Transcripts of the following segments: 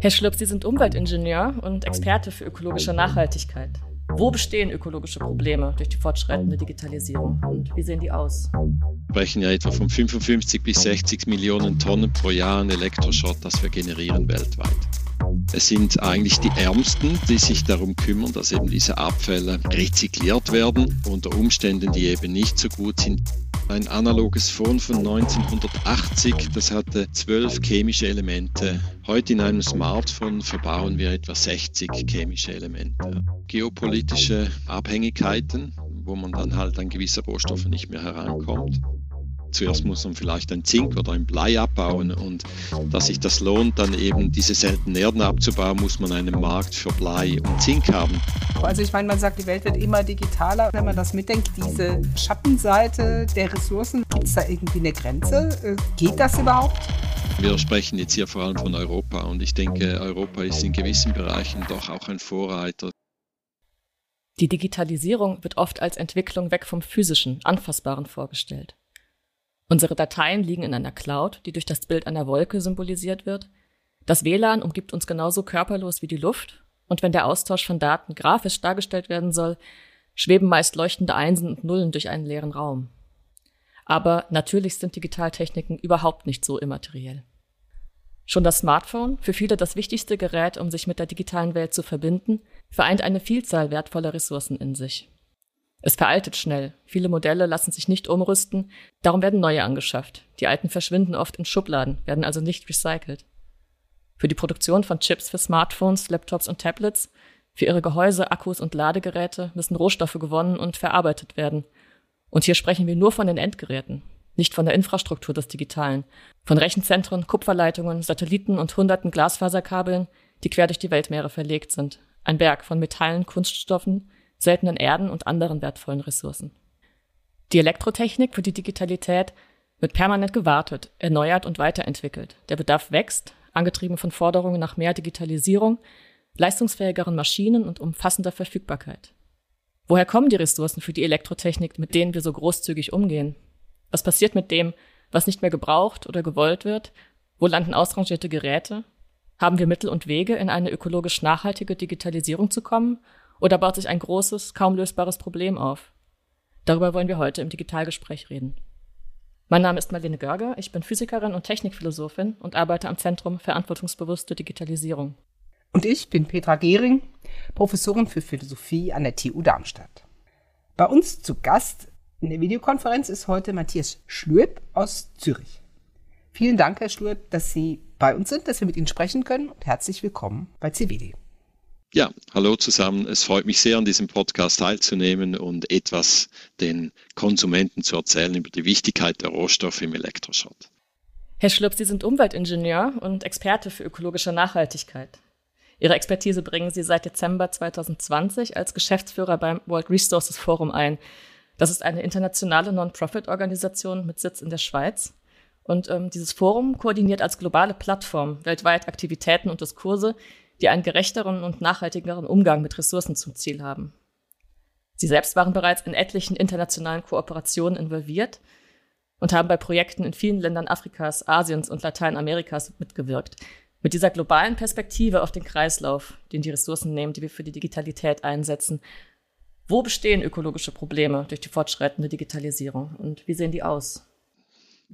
Herr Schlürp, Sie sind Umweltingenieur und Experte für ökologische Nachhaltigkeit. Wo bestehen ökologische Probleme durch die fortschreitende Digitalisierung und wie sehen die aus? Wir sprechen ja etwa von 55 bis 60 Millionen Tonnen pro Jahr an Elektroschrott, das wir generieren weltweit. Es sind eigentlich die Ärmsten, die sich darum kümmern, dass eben diese Abfälle rezykliert werden unter Umständen, die eben nicht so gut sind. Ein analoges Phone von 1980, das hatte zwölf chemische Elemente. Heute in einem Smartphone verbauen wir etwa 60 chemische Elemente. Geopolitische Abhängigkeiten, wo man dann halt an gewisse Rohstoffe nicht mehr herankommt. Zuerst muss man vielleicht ein Zink oder ein Blei abbauen und dass sich das lohnt, dann eben diese seltenen Erden abzubauen, muss man einen Markt für Blei und Zink haben. Also ich meine, man sagt, die Welt wird immer digitaler. Wenn man das mitdenkt, diese Schattenseite der Ressourcen, gibt es da irgendwie eine Grenze? Äh, geht das überhaupt? Wir sprechen jetzt hier vor allem von Europa und ich denke, Europa ist in gewissen Bereichen doch auch ein Vorreiter. Die Digitalisierung wird oft als Entwicklung weg vom physischen, anfassbaren vorgestellt. Unsere Dateien liegen in einer Cloud, die durch das Bild einer Wolke symbolisiert wird. Das WLAN umgibt uns genauso körperlos wie die Luft. Und wenn der Austausch von Daten grafisch dargestellt werden soll, schweben meist leuchtende Einsen und Nullen durch einen leeren Raum. Aber natürlich sind Digitaltechniken überhaupt nicht so immateriell. Schon das Smartphone, für viele das wichtigste Gerät, um sich mit der digitalen Welt zu verbinden, vereint eine Vielzahl wertvoller Ressourcen in sich. Es veraltet schnell. Viele Modelle lassen sich nicht umrüsten, darum werden neue angeschafft. Die alten verschwinden oft in Schubladen, werden also nicht recycelt. Für die Produktion von Chips für Smartphones, Laptops und Tablets, für ihre Gehäuse, Akkus und Ladegeräte müssen Rohstoffe gewonnen und verarbeitet werden. Und hier sprechen wir nur von den Endgeräten, nicht von der Infrastruktur des Digitalen, von Rechenzentren, Kupferleitungen, Satelliten und hunderten Glasfaserkabeln, die quer durch die Weltmeere verlegt sind. Ein Berg von Metallen, Kunststoffen, seltenen Erden und anderen wertvollen Ressourcen. Die Elektrotechnik für die Digitalität wird permanent gewartet, erneuert und weiterentwickelt. Der Bedarf wächst, angetrieben von Forderungen nach mehr Digitalisierung, leistungsfähigeren Maschinen und umfassender Verfügbarkeit. Woher kommen die Ressourcen für die Elektrotechnik, mit denen wir so großzügig umgehen? Was passiert mit dem, was nicht mehr gebraucht oder gewollt wird? Wo landen ausrangierte Geräte? Haben wir Mittel und Wege, in eine ökologisch nachhaltige Digitalisierung zu kommen? Oder baut sich ein großes, kaum lösbares Problem auf? Darüber wollen wir heute im Digitalgespräch reden. Mein Name ist Marlene Görger, ich bin Physikerin und Technikphilosophin und arbeite am Zentrum Verantwortungsbewusste Digitalisierung. Und ich bin Petra Gehring, Professorin für Philosophie an der TU Darmstadt. Bei uns zu Gast in der Videokonferenz ist heute Matthias Schlürp aus Zürich. Vielen Dank, Herr Schlürp, dass Sie bei uns sind, dass wir mit Ihnen sprechen können und herzlich willkommen bei CVD. Ja, hallo zusammen. Es freut mich sehr, an diesem Podcast teilzunehmen und etwas den Konsumenten zu erzählen über die Wichtigkeit der Rohstoffe im Elektroschrott. Herr Schlupf, Sie sind Umweltingenieur und Experte für ökologische Nachhaltigkeit. Ihre Expertise bringen Sie seit Dezember 2020 als Geschäftsführer beim World Resources Forum ein. Das ist eine internationale Non-Profit-Organisation mit Sitz in der Schweiz. Und ähm, dieses Forum koordiniert als globale Plattform weltweit Aktivitäten und Diskurse, die einen gerechteren und nachhaltigeren Umgang mit Ressourcen zum Ziel haben. Sie selbst waren bereits in etlichen internationalen Kooperationen involviert und haben bei Projekten in vielen Ländern Afrikas, Asiens und Lateinamerikas mitgewirkt. Mit dieser globalen Perspektive auf den Kreislauf, den die Ressourcen nehmen, die wir für die Digitalität einsetzen. Wo bestehen ökologische Probleme durch die fortschreitende Digitalisierung und wie sehen die aus?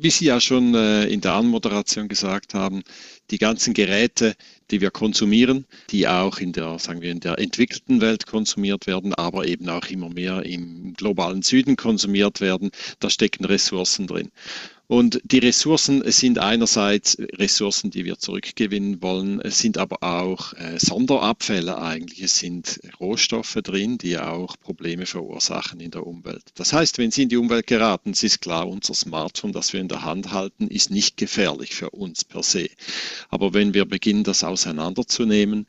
Wie Sie ja schon äh, in der Anmoderation gesagt haben, die ganzen Geräte, die wir konsumieren, die auch in der, sagen wir, in der entwickelten Welt konsumiert werden, aber eben auch immer mehr im globalen Süden konsumiert werden, da stecken Ressourcen drin. Und die Ressourcen sind einerseits Ressourcen, die wir zurückgewinnen wollen, es sind aber auch äh, Sonderabfälle eigentlich. Es sind Rohstoffe drin, die auch Probleme verursachen in der Umwelt. Das heißt, wenn sie in die Umwelt geraten, es ist klar, unser Smartphone, das wir in der Hand halten, ist nicht gefährlich für uns per se. Aber wenn wir beginnen, das auseinanderzunehmen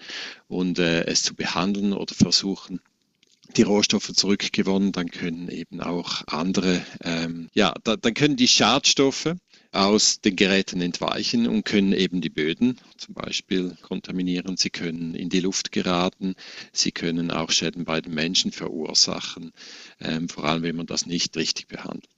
und äh, es zu behandeln oder versuchen, die Rohstoffe zurückgewonnen, dann können eben auch andere, ähm, ja, da, dann können die Schadstoffe aus den Geräten entweichen und können eben die Böden zum Beispiel kontaminieren. Sie können in die Luft geraten. Sie können auch Schäden bei den Menschen verursachen, ähm, vor allem wenn man das nicht richtig behandelt.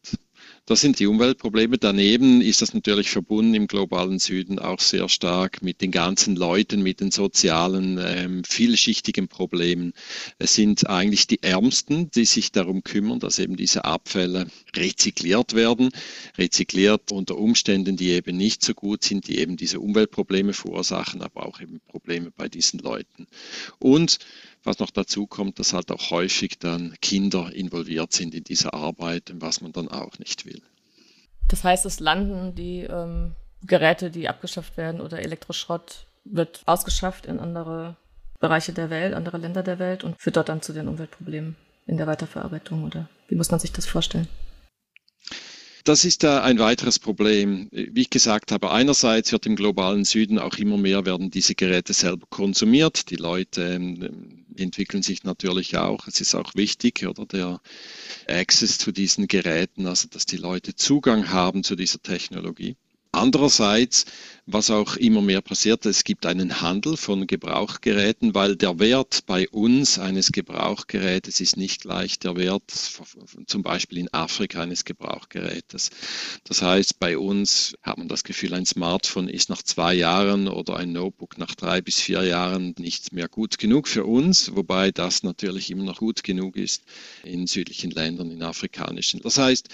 Das sind die Umweltprobleme. Daneben ist das natürlich verbunden im globalen Süden auch sehr stark mit den ganzen Leuten, mit den sozialen, ähm, vielschichtigen Problemen. Es sind eigentlich die Ärmsten, die sich darum kümmern, dass eben diese Abfälle rezykliert werden. Rezykliert unter Umständen, die eben nicht so gut sind, die eben diese Umweltprobleme verursachen, aber auch eben Probleme bei diesen Leuten. Und was noch dazu kommt, dass halt auch häufig dann Kinder involviert sind in dieser Arbeit, was man dann auch nicht will. Das heißt, es landen die ähm, Geräte, die abgeschafft werden oder Elektroschrott wird ausgeschafft in andere Bereiche der Welt, andere Länder der Welt und führt dort dann zu den Umweltproblemen in der Weiterverarbeitung oder wie muss man sich das vorstellen? Das ist ein weiteres Problem. Wie ich gesagt habe, einerseits wird im globalen Süden auch immer mehr werden diese Geräte selber konsumiert. Die Leute ähm, entwickeln sich natürlich auch. Es ist auch wichtig, oder der Access zu diesen Geräten, also dass die Leute Zugang haben zu dieser Technologie. Andererseits, was auch immer mehr passiert, es gibt einen Handel von Gebrauchgeräten, weil der Wert bei uns eines Gebrauchgerätes ist nicht gleich der Wert zum Beispiel in Afrika eines Gebrauchgerätes. Das heißt, bei uns hat man das Gefühl, ein Smartphone ist nach zwei Jahren oder ein Notebook nach drei bis vier Jahren nicht mehr gut genug für uns, wobei das natürlich immer noch gut genug ist in südlichen Ländern, in afrikanischen. Das heißt,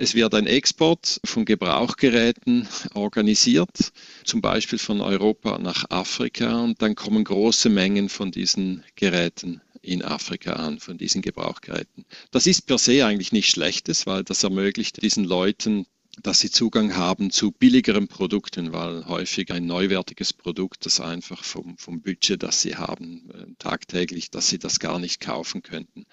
es wird ein Export von Gebrauchgeräten organisiert, zum Beispiel von Europa nach Afrika und dann kommen große Mengen von diesen Geräten in Afrika an, von diesen Gebrauchgeräten. Das ist per se eigentlich nichts Schlechtes, weil das ermöglicht diesen Leuten, dass sie Zugang haben zu billigeren Produkten, weil häufig ein neuwertiges Produkt, das einfach vom, vom Budget, das sie haben, äh, tagtäglich, dass sie das gar nicht kaufen könnten.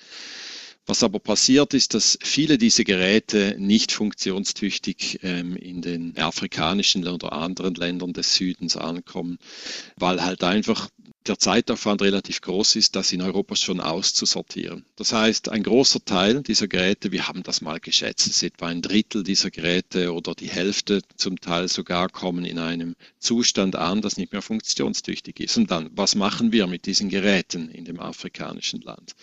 Was aber passiert ist, dass viele dieser Geräte nicht funktionstüchtig ähm, in den afrikanischen oder anderen Ländern des Südens ankommen, weil halt einfach der Zeitaufwand relativ groß ist, das in Europa schon auszusortieren. Das heißt, ein großer Teil dieser Geräte, wir haben das mal geschätzt, ist etwa ein Drittel dieser Geräte oder die Hälfte zum Teil sogar kommen in einem Zustand an, das nicht mehr funktionstüchtig ist. Und dann, was machen wir mit diesen Geräten in dem afrikanischen Land?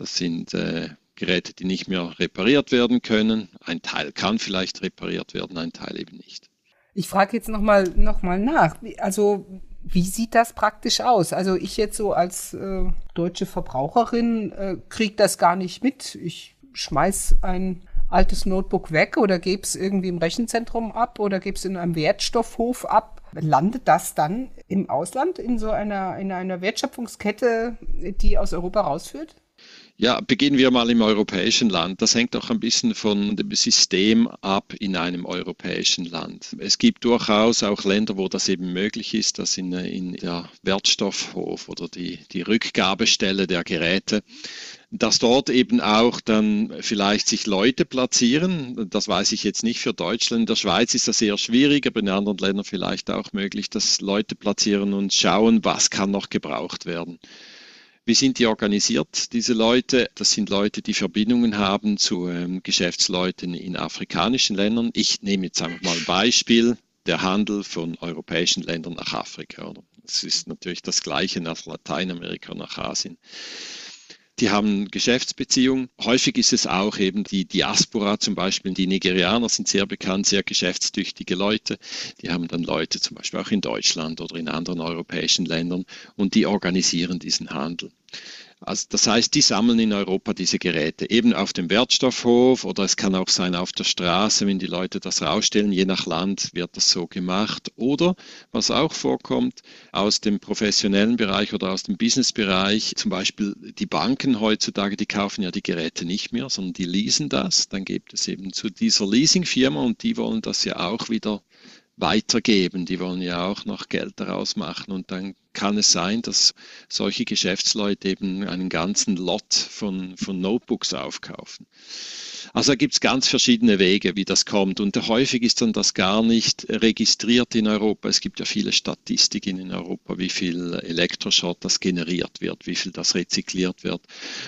Das sind äh, Geräte, die nicht mehr repariert werden können. Ein Teil kann vielleicht repariert werden, ein Teil eben nicht. Ich frage jetzt nochmal noch mal nach. Also wie sieht das praktisch aus? Also ich jetzt so als äh, deutsche Verbraucherin äh, kriege das gar nicht mit. Ich schmeiß ein altes Notebook weg oder gebe es irgendwie im Rechenzentrum ab oder gebe es in einem Wertstoffhof ab. Landet das dann im Ausland in so einer, in einer Wertschöpfungskette, die aus Europa rausführt? Ja, beginnen wir mal im europäischen Land. Das hängt auch ein bisschen von dem System ab in einem europäischen Land. Es gibt durchaus auch Länder, wo das eben möglich ist, dass in, in der Wertstoffhof oder die, die Rückgabestelle der Geräte dass dort eben auch dann vielleicht sich Leute platzieren. Das weiß ich jetzt nicht für Deutschland. In der Schweiz ist das sehr schwierig, aber in anderen Ländern vielleicht auch möglich, dass Leute platzieren und schauen, was kann noch gebraucht werden. Wie sind die organisiert, diese Leute? Das sind Leute, die Verbindungen haben zu ähm, Geschäftsleuten in afrikanischen Ländern. Ich nehme jetzt einfach mal ein Beispiel, der Handel von europäischen Ländern nach Afrika. Oder? Das ist natürlich das Gleiche nach Lateinamerika, nach Asien die haben Geschäftsbeziehungen. Häufig ist es auch eben die Diaspora, zum Beispiel die Nigerianer sind sehr bekannt, sehr geschäftstüchtige Leute. Die haben dann Leute zum Beispiel auch in Deutschland oder in anderen europäischen Ländern und die organisieren diesen Handel. Also das heißt, die sammeln in Europa diese Geräte eben auf dem Wertstoffhof oder es kann auch sein auf der Straße, wenn die Leute das rausstellen. Je nach Land wird das so gemacht. Oder was auch vorkommt aus dem professionellen Bereich oder aus dem Businessbereich, zum Beispiel die Banken heutzutage, die kaufen ja die Geräte nicht mehr, sondern die leasen das. Dann gibt es eben zu dieser Leasingfirma und die wollen das ja auch wieder weitergeben. Die wollen ja auch noch Geld daraus machen und dann kann es sein, dass solche Geschäftsleute eben einen ganzen Lot von, von Notebooks aufkaufen. Also gibt es ganz verschiedene Wege, wie das kommt. Und häufig ist dann das gar nicht registriert in Europa. Es gibt ja viele Statistiken in Europa, wie viel Elektroschrott das generiert wird, wie viel das rezykliert wird.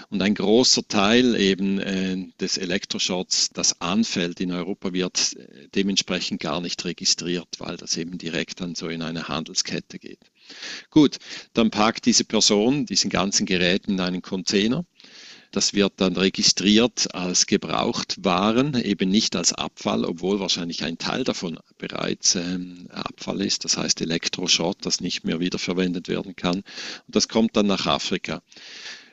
Und ein großer Teil eben äh, des Elektroschrotts, das anfällt in Europa, wird äh, dementsprechend gar nicht registriert, weil das eben direkt dann so in eine Handelskette geht. Gut, dann packt diese Person diesen ganzen Gerät in einen Container Das wird dann registriert als Gebrauchtwaren, eben nicht als Abfall, obwohl wahrscheinlich ein Teil davon bereits ähm, Abfall ist, das heißt Elektroschrott, das nicht mehr wiederverwendet werden kann. Und das kommt dann nach Afrika.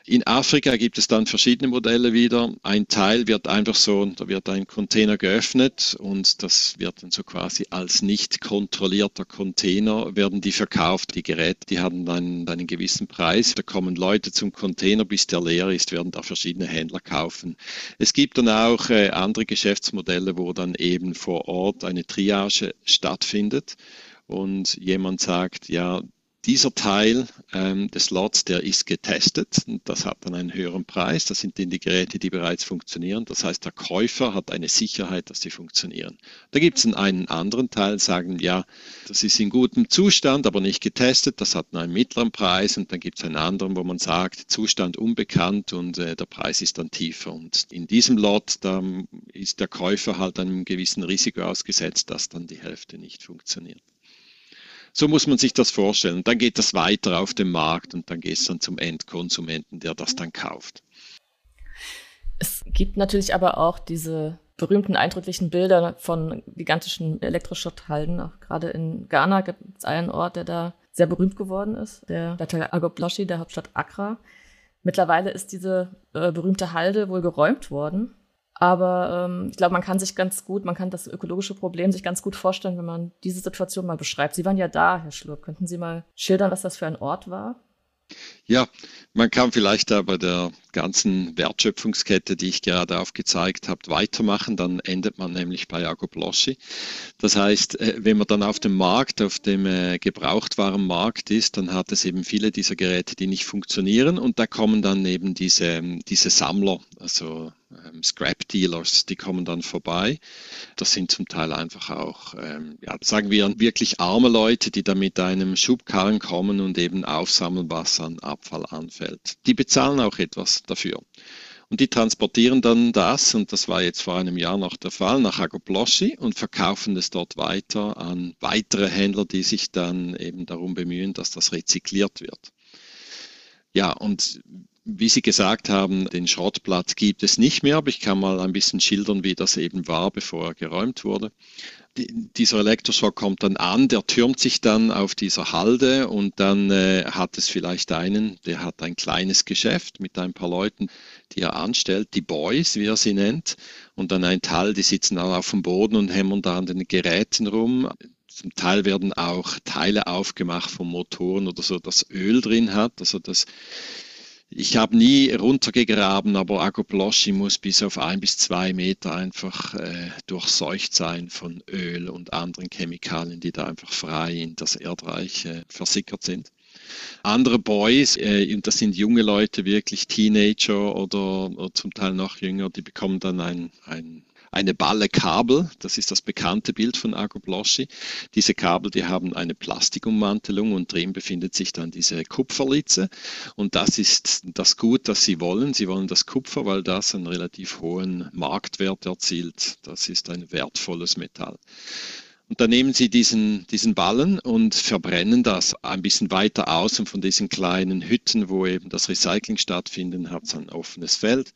In Afrika gibt es dann verschiedene Modelle wieder. Ein Teil wird einfach so, da wird ein Container geöffnet und das wird dann so quasi als nicht kontrollierter Container werden die verkauft. Die Geräte, die haben dann einen gewissen Preis. Da kommen Leute zum Container, bis der leer ist, werden da verschiedene Händler kaufen. Es gibt dann auch äh, andere Geschäftsmodelle, wo dann eben vor Ort eine Triage stattfindet und jemand sagt, ja, dieser Teil ähm, des Lots, der ist getestet und das hat dann einen höheren Preis. Das sind dann die Geräte, die bereits funktionieren. Das heißt, der Käufer hat eine Sicherheit, dass die funktionieren. Da gibt es einen anderen Teil, sagen, ja, das ist in gutem Zustand, aber nicht getestet. Das hat einen mittleren Preis und dann gibt es einen anderen, wo man sagt, Zustand unbekannt und äh, der Preis ist dann tiefer. Und in diesem Lot, da ist der Käufer halt einem gewissen Risiko ausgesetzt, dass dann die Hälfte nicht funktioniert. So muss man sich das vorstellen. Dann geht das weiter auf dem Markt und dann geht es dann zum Endkonsumenten, der das dann kauft. Es gibt natürlich aber auch diese berühmten, eindrücklichen Bilder von gigantischen Elektroschrotthalden. Auch gerade in Ghana gibt es einen Ort, der da sehr berühmt geworden ist, der Data Agobloshi, der Hauptstadt Accra. Mittlerweile ist diese äh, berühmte Halde wohl geräumt worden. Aber ähm, ich glaube, man kann sich ganz gut, man kann das ökologische Problem sich ganz gut vorstellen, wenn man diese Situation mal beschreibt. Sie waren ja da, Herr Schlurp. Könnten Sie mal schildern, was das für ein Ort war? Ja, man kann vielleicht da bei der ganzen Wertschöpfungskette, die ich gerade aufgezeigt habe, weitermachen. Dann endet man nämlich bei Agoploschi. Das heißt, äh, wenn man dann auf dem Markt, auf dem äh, Gebrauchtwarenmarkt ist, dann hat es eben viele dieser Geräte, die nicht funktionieren. Und da kommen dann eben diese, diese Sammler, also ähm, Scrap Dealers, die kommen dann vorbei. Das sind zum Teil einfach auch, ähm, ja, sagen wir, wirklich arme Leute, die da mit einem Schubkarren kommen und eben aufsammeln, was an Abfall anfällt. Die bezahlen auch etwas dafür. Und die transportieren dann das, und das war jetzt vor einem Jahr noch der Fall, nach Agoploschi und verkaufen es dort weiter an weitere Händler, die sich dann eben darum bemühen, dass das rezykliert wird. Ja, und wie Sie gesagt haben, den Schrottplatz gibt es nicht mehr, aber ich kann mal ein bisschen schildern, wie das eben war, bevor er geräumt wurde. Die, dieser Elektroschock kommt dann an, der türmt sich dann auf dieser Halde und dann äh, hat es vielleicht einen, der hat ein kleines Geschäft mit ein paar Leuten, die er anstellt, die Boys, wie er sie nennt, und dann ein Teil, die sitzen dann auf dem Boden und hämmern da an den Geräten rum. Zum Teil werden auch Teile aufgemacht von Motoren oder so, das Öl drin hat, also das ich habe nie runtergegraben, aber Agoploschi muss bis auf ein bis zwei Meter einfach äh, durchseucht sein von Öl und anderen Chemikalien, die da einfach frei in das Erdreich äh, versickert sind. Andere Boys, äh, und das sind junge Leute, wirklich Teenager oder, oder zum Teil noch jünger, die bekommen dann ein, ein eine Balle Kabel. Das ist das bekannte Bild von Agoploschi. Diese Kabel, die haben eine Plastikummantelung und drin befindet sich dann diese Kupferlitze. Und das ist das Gut, das sie wollen. Sie wollen das Kupfer, weil das einen relativ hohen Marktwert erzielt. Das ist ein wertvolles Metall. Und dann nehmen Sie diesen, diesen Ballen und verbrennen das ein bisschen weiter außen von diesen kleinen Hütten, wo eben das Recycling stattfindet, hat es ein offenes Feld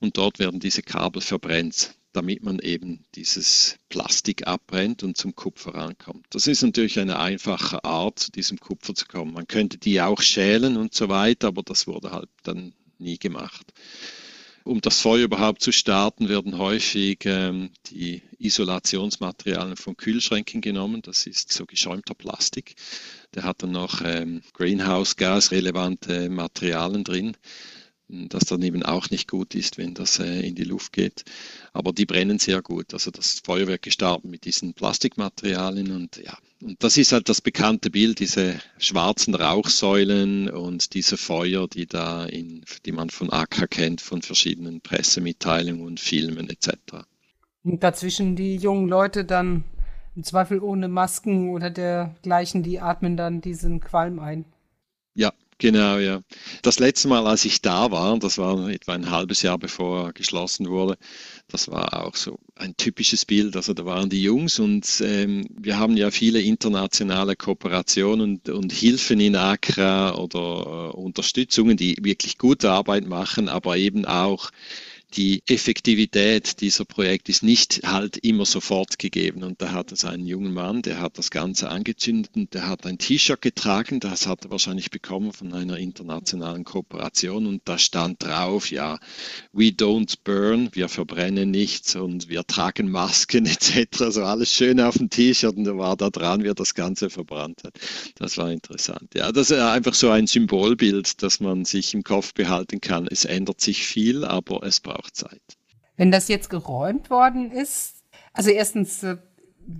und dort werden diese Kabel verbrennt damit man eben dieses Plastik abbrennt und zum Kupfer rankommt. Das ist natürlich eine einfache Art, zu diesem Kupfer zu kommen. Man könnte die auch schälen und so weiter, aber das wurde halt dann nie gemacht. Um das Feuer überhaupt zu starten, werden häufig ähm, die Isolationsmaterialien von Kühlschränken genommen. Das ist so geschäumter Plastik. Der hat dann noch ähm, Greenhouse-Gas-relevante Materialien drin das dann eben auch nicht gut ist, wenn das äh, in die Luft geht. Aber die brennen sehr gut. Also das Feuerwerk gestartet mit diesen Plastikmaterialien und ja, und das ist halt das bekannte Bild, diese schwarzen Rauchsäulen und diese Feuer, die da in, die man von AK kennt, von verschiedenen Pressemitteilungen und Filmen etc. Und dazwischen die jungen Leute dann im Zweifel ohne Masken oder dergleichen, die atmen dann diesen Qualm ein. Genau, ja. Das letzte Mal, als ich da war, das war etwa ein halbes Jahr bevor er geschlossen wurde, das war auch so ein typisches Bild. Also da waren die Jungs und ähm, wir haben ja viele internationale Kooperationen und, und Hilfen in Accra oder äh, Unterstützungen, die wirklich gute Arbeit machen, aber eben auch die Effektivität dieser Projekte ist nicht halt immer sofort gegeben. Und da hat es einen jungen Mann, der hat das Ganze angezündet und der hat ein T-Shirt getragen, das hat er wahrscheinlich bekommen von einer internationalen Kooperation und da stand drauf, ja, we don't burn, wir verbrennen nichts und wir tragen Masken etc. So alles schön auf dem T-Shirt und da war da dran, wie das Ganze verbrannt hat. Das war interessant. Ja, das ist einfach so ein Symbolbild, das man sich im Kopf behalten kann. Es ändert sich viel, aber es braucht auch Zeit. Wenn das jetzt geräumt worden ist, also erstens, äh,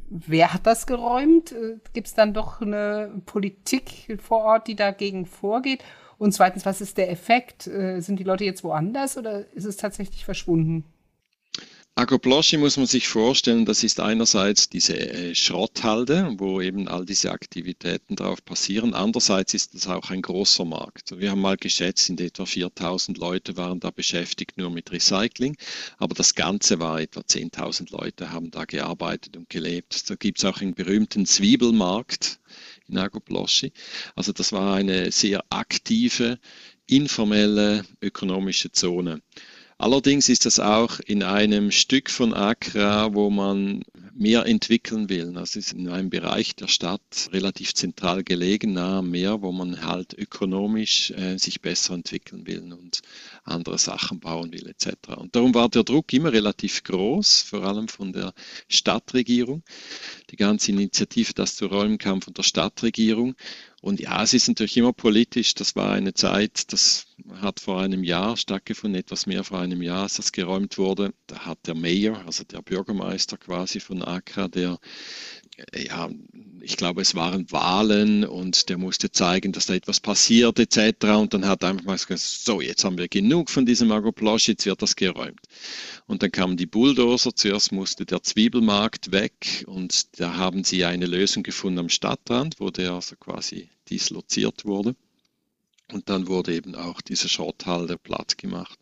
wer hat das geräumt? Äh, Gibt es dann doch eine Politik vor Ort, die dagegen vorgeht? Und zweitens, was ist der Effekt? Äh, sind die Leute jetzt woanders oder ist es tatsächlich verschwunden? Agroploschi muss man sich vorstellen, das ist einerseits diese äh, Schrotthalde, wo eben all diese Aktivitäten drauf passieren. Andererseits ist es auch ein großer Markt. Wir haben mal geschätzt, sind etwa 4000 Leute waren da beschäftigt nur mit Recycling, aber das Ganze war etwa 10.000 Leute haben da gearbeitet und gelebt. Da gibt es auch einen berühmten Zwiebelmarkt in Agroploschi. Also das war eine sehr aktive, informelle ökonomische Zone. Allerdings ist das auch in einem Stück von Accra, wo man mehr entwickeln will. Das ist in einem Bereich der Stadt relativ zentral gelegen, nahe am Meer, wo man halt ökonomisch äh, sich besser entwickeln will und andere Sachen bauen will etc. Und darum war der Druck immer relativ groß, vor allem von der Stadtregierung. Die ganze Initiative, das zu räumen, kam von der Stadtregierung. Und ja, es ist natürlich immer politisch. Das war eine Zeit, das hat vor einem Jahr stattgefunden, etwas mehr vor einem Jahr, als das geräumt wurde. Da hat der Mayor, also der Bürgermeister quasi von Accra, der ja, ich glaube, es waren Wahlen und der musste zeigen, dass da etwas passiert etc. Und dann hat er einfach mal gesagt, so, jetzt haben wir genug von diesem Agroplosch, jetzt wird das geräumt. Und dann kamen die Bulldozer, zuerst musste der Zwiebelmarkt weg und da haben sie eine Lösung gefunden am Stadtrand, wo der also quasi disloziert wurde. Und dann wurde eben auch diese Schrotthalde platt gemacht.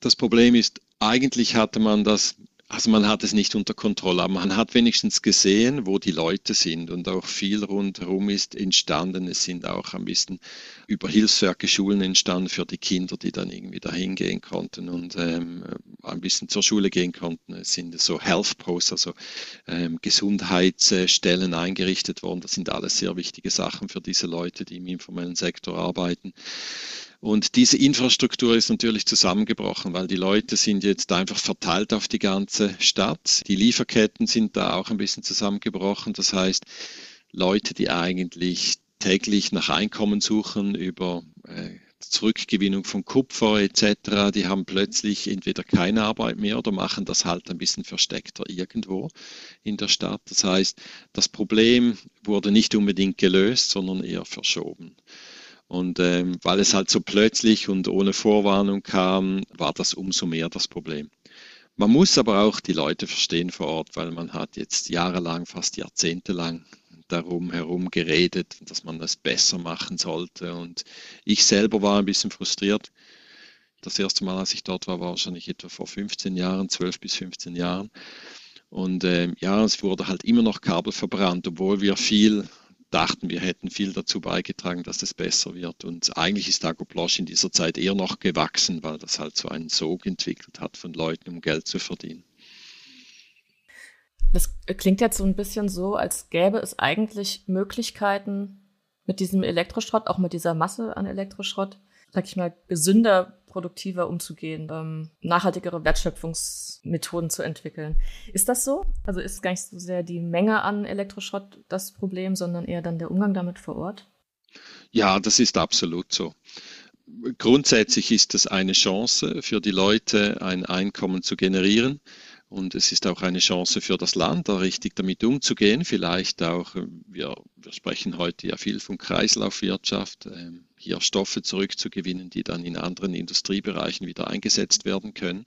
Das Problem ist, eigentlich hatte man das also man hat es nicht unter Kontrolle, aber man hat wenigstens gesehen, wo die Leute sind und auch viel rundherum ist entstanden. Es sind auch ein bisschen über Hilfswerke Schulen entstanden für die Kinder, die dann irgendwie dahin gehen konnten und ähm, ein bisschen zur Schule gehen konnten. Es sind so Health Pros, also ähm, Gesundheitsstellen eingerichtet worden. Das sind alles sehr wichtige Sachen für diese Leute, die im informellen Sektor arbeiten. Und diese Infrastruktur ist natürlich zusammengebrochen, weil die Leute sind jetzt einfach verteilt auf die ganze Stadt. Die Lieferketten sind da auch ein bisschen zusammengebrochen. Das heißt, Leute, die eigentlich täglich nach Einkommen suchen über äh, Zurückgewinnung von Kupfer etc., die haben plötzlich entweder keine Arbeit mehr oder machen das halt ein bisschen versteckter irgendwo in der Stadt. Das heißt, das Problem wurde nicht unbedingt gelöst, sondern eher verschoben. Und ähm, weil es halt so plötzlich und ohne Vorwarnung kam, war das umso mehr das Problem. Man muss aber auch die Leute verstehen vor Ort, weil man hat jetzt jahrelang, fast jahrzehntelang darum herum geredet, dass man das besser machen sollte. Und ich selber war ein bisschen frustriert. Das erste Mal, als ich dort war, war wahrscheinlich etwa vor 15 Jahren, 12 bis 15 Jahren. Und äh, ja, es wurde halt immer noch Kabel verbrannt, obwohl wir viel dachten, wir hätten viel dazu beigetragen, dass es besser wird. Und eigentlich ist Agoplosch in dieser Zeit eher noch gewachsen, weil das halt so einen Sog entwickelt hat von Leuten, um Geld zu verdienen. Das klingt jetzt so ein bisschen so, als gäbe es eigentlich Möglichkeiten mit diesem Elektroschrott, auch mit dieser Masse an Elektroschrott, sag ich mal, gesünder, produktiver umzugehen, ähm, nachhaltigere Wertschöpfungsmethoden zu entwickeln. Ist das so? Also ist gar nicht so sehr die Menge an Elektroschrott das Problem, sondern eher dann der Umgang damit vor Ort? Ja, das ist absolut so. Grundsätzlich ist es eine Chance für die Leute, ein Einkommen zu generieren. Und es ist auch eine Chance für das Land, da richtig damit umzugehen. Vielleicht auch, äh, wir, wir sprechen heute ja viel von Kreislaufwirtschaft, ähm, hier Stoffe zurückzugewinnen, die dann in anderen Industriebereichen wieder eingesetzt werden können.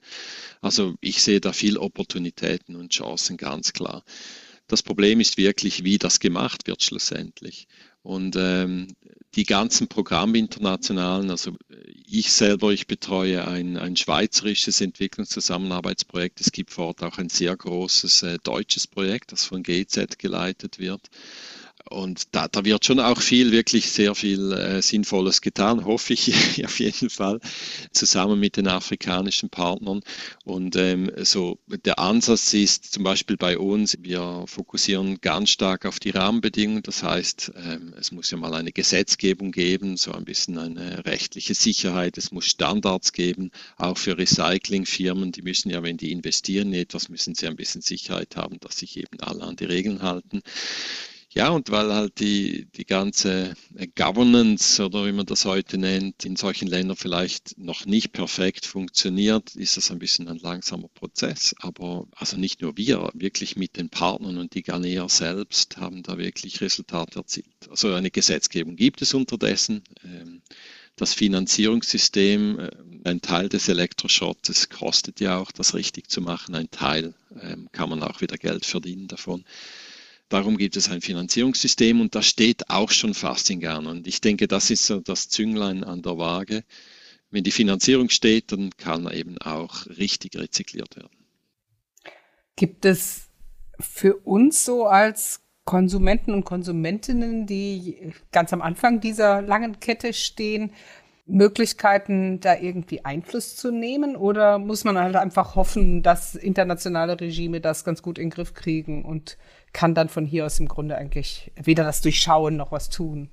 Also ich sehe da viel Opportunitäten und Chancen ganz klar. Das Problem ist wirklich, wie das gemacht wird schlussendlich. Und ähm, die ganzen Programme internationalen, also ich selber, ich betreue ein, ein schweizerisches Entwicklungszusammenarbeitsprojekt. Es gibt vor Ort auch ein sehr großes äh, deutsches Projekt, das von GZ geleitet wird. Und da, da wird schon auch viel, wirklich sehr viel äh, Sinnvolles getan, hoffe ich auf jeden Fall, zusammen mit den afrikanischen Partnern. Und ähm, so der Ansatz ist zum Beispiel bei uns, wir fokussieren ganz stark auf die Rahmenbedingungen. Das heißt, ähm, es muss ja mal eine Gesetzgebung geben, so ein bisschen eine rechtliche Sicherheit. Es muss Standards geben, auch für Recyclingfirmen. Die müssen ja, wenn die investieren in etwas, müssen sie ein bisschen Sicherheit haben, dass sich eben alle an die Regeln halten. Ja, und weil halt die, die ganze Governance oder wie man das heute nennt, in solchen Ländern vielleicht noch nicht perfekt funktioniert, ist das ein bisschen ein langsamer Prozess. Aber also nicht nur wir, wirklich mit den Partnern und die Ghanäer selbst haben da wirklich Resultate erzielt. Also eine Gesetzgebung gibt es unterdessen. Ähm, das Finanzierungssystem, äh, ein Teil des Elektroschrottes kostet ja auch, das richtig zu machen. Ein Teil ähm, kann man auch wieder Geld verdienen davon. Darum gibt es ein Finanzierungssystem und das steht auch schon fast in Ghana. Und ich denke, das ist so das Zünglein an der Waage. Wenn die Finanzierung steht, dann kann eben auch richtig rezykliert werden. Gibt es für uns so als Konsumenten und Konsumentinnen, die ganz am Anfang dieser langen Kette stehen, Möglichkeiten, da irgendwie Einfluss zu nehmen? Oder muss man halt einfach hoffen, dass internationale Regime das ganz gut in den Griff kriegen und kann dann von hier aus im Grunde eigentlich weder das Durchschauen noch was tun.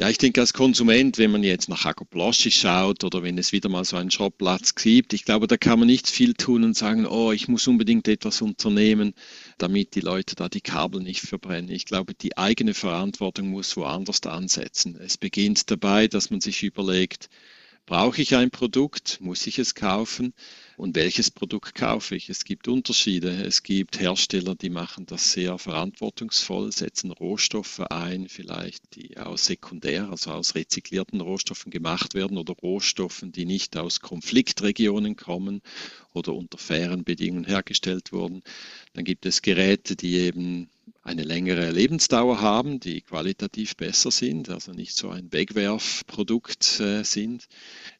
Ja, ich denke als Konsument, wenn man jetzt nach Hakoploschi schaut oder wenn es wieder mal so einen Shop-Platz gibt, ich glaube, da kann man nicht viel tun und sagen, oh, ich muss unbedingt etwas unternehmen, damit die Leute da die Kabel nicht verbrennen. Ich glaube, die eigene Verantwortung muss woanders ansetzen. Es beginnt dabei, dass man sich überlegt, brauche ich ein Produkt, muss ich es kaufen? Und welches Produkt kaufe ich. Es gibt Unterschiede. Es gibt Hersteller, die machen das sehr verantwortungsvoll, setzen Rohstoffe ein, vielleicht die aus sekundär, also aus rezyklierten Rohstoffen gemacht werden oder Rohstoffen, die nicht aus Konfliktregionen kommen oder unter fairen Bedingungen hergestellt wurden. Dann gibt es Geräte, die eben eine längere Lebensdauer haben, die qualitativ besser sind, also nicht so ein Wegwerfprodukt äh, sind.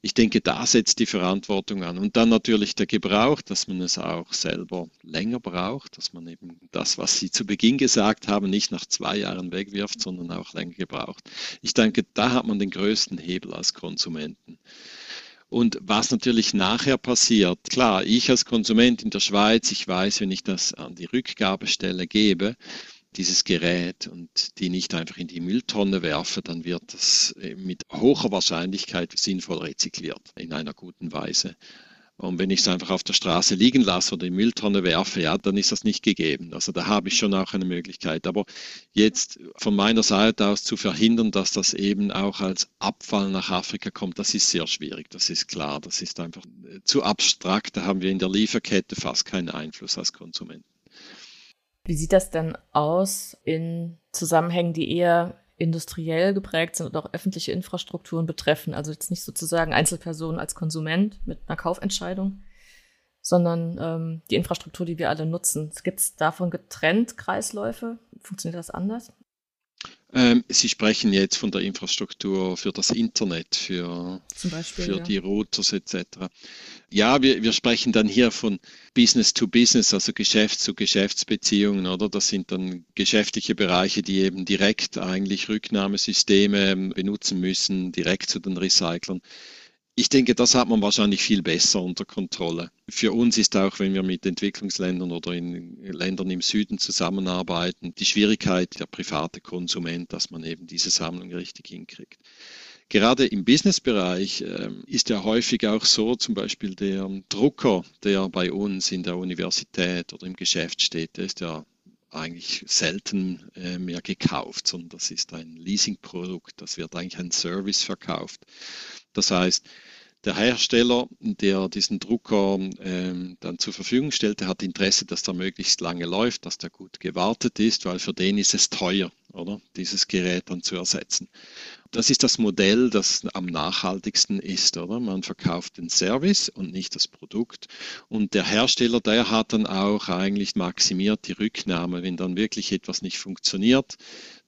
Ich denke, da setzt die Verantwortung an. Und dann natürlich der Gebrauch, dass man es auch selber länger braucht, dass man eben das, was Sie zu Beginn gesagt haben, nicht nach zwei Jahren wegwirft, sondern auch länger gebraucht. Ich denke, da hat man den größten Hebel als Konsumenten. Und was natürlich nachher passiert, klar, ich als Konsument in der Schweiz, ich weiß, wenn ich das an die Rückgabestelle gebe, dieses Gerät und die nicht einfach in die Mülltonne werfe, dann wird das äh, mit hoher Wahrscheinlichkeit sinnvoll rezykliert in einer guten Weise. Und wenn ich es einfach auf der Straße liegen lasse oder in Mülltonne werfe, ja, dann ist das nicht gegeben. Also da habe ich schon auch eine Möglichkeit. Aber jetzt von meiner Seite aus zu verhindern, dass das eben auch als Abfall nach Afrika kommt, das ist sehr schwierig. Das ist klar. Das ist einfach zu abstrakt. Da haben wir in der Lieferkette fast keinen Einfluss als Konsumenten. Wie sieht das denn aus in Zusammenhängen, die eher industriell geprägt sind und auch öffentliche Infrastrukturen betreffen? Also jetzt nicht sozusagen Einzelpersonen als Konsument mit einer Kaufentscheidung, sondern ähm, die Infrastruktur, die wir alle nutzen. Gibt es davon getrennt Kreisläufe? Funktioniert das anders? Ähm, Sie sprechen jetzt von der Infrastruktur für das Internet, für, Beispiel, für ja. die Routers etc. Ja, wir, wir sprechen dann hier von Business to Business, also Geschäft zu Geschäftsbeziehungen, oder? Das sind dann geschäftliche Bereiche, die eben direkt eigentlich Rücknahmesysteme ähm, benutzen müssen, direkt zu den Recyclern. Ich denke, das hat man wahrscheinlich viel besser unter Kontrolle. Für uns ist auch, wenn wir mit Entwicklungsländern oder in Ländern im Süden zusammenarbeiten, die Schwierigkeit der private Konsument, dass man eben diese Sammlung richtig hinkriegt. Gerade im Businessbereich äh, ist ja häufig auch so, zum Beispiel der Drucker, der bei uns in der Universität oder im Geschäft steht, der ist ja eigentlich selten äh, mehr gekauft, sondern das ist ein Leasingprodukt, das wird eigentlich ein Service verkauft. Das heißt, der Hersteller, der diesen Drucker ähm, dann zur Verfügung stellt, der hat Interesse, dass der möglichst lange läuft, dass der gut gewartet ist, weil für den ist es teuer, oder? Dieses Gerät dann zu ersetzen. Das ist das Modell, das am nachhaltigsten ist, oder? Man verkauft den Service und nicht das Produkt. Und der Hersteller, der hat dann auch eigentlich maximiert die Rücknahme. Wenn dann wirklich etwas nicht funktioniert,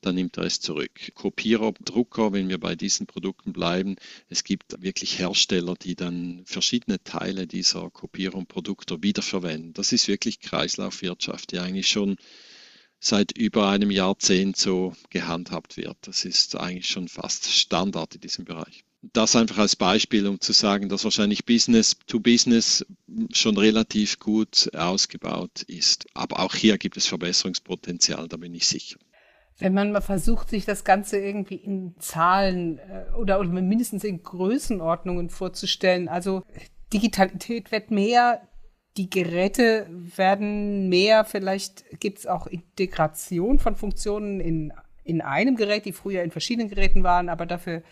dann nimmt er es zurück. Kopierer, Drucker, wenn wir bei diesen Produkten bleiben, es gibt wirklich Hersteller, die dann verschiedene Teile dieser Kopierer und Produkte wiederverwenden. Das ist wirklich Kreislaufwirtschaft, die eigentlich schon seit über einem Jahrzehnt so gehandhabt wird. Das ist eigentlich schon fast Standard in diesem Bereich. Das einfach als Beispiel, um zu sagen, dass wahrscheinlich Business to Business schon relativ gut ausgebaut ist. Aber auch hier gibt es Verbesserungspotenzial, da bin ich sicher. Wenn man mal versucht, sich das Ganze irgendwie in Zahlen äh, oder, oder mindestens in Größenordnungen vorzustellen, also Digitalität wird mehr, die Geräte werden mehr, vielleicht gibt es auch Integration von Funktionen in, in einem Gerät, die früher in verschiedenen Geräten waren, aber dafür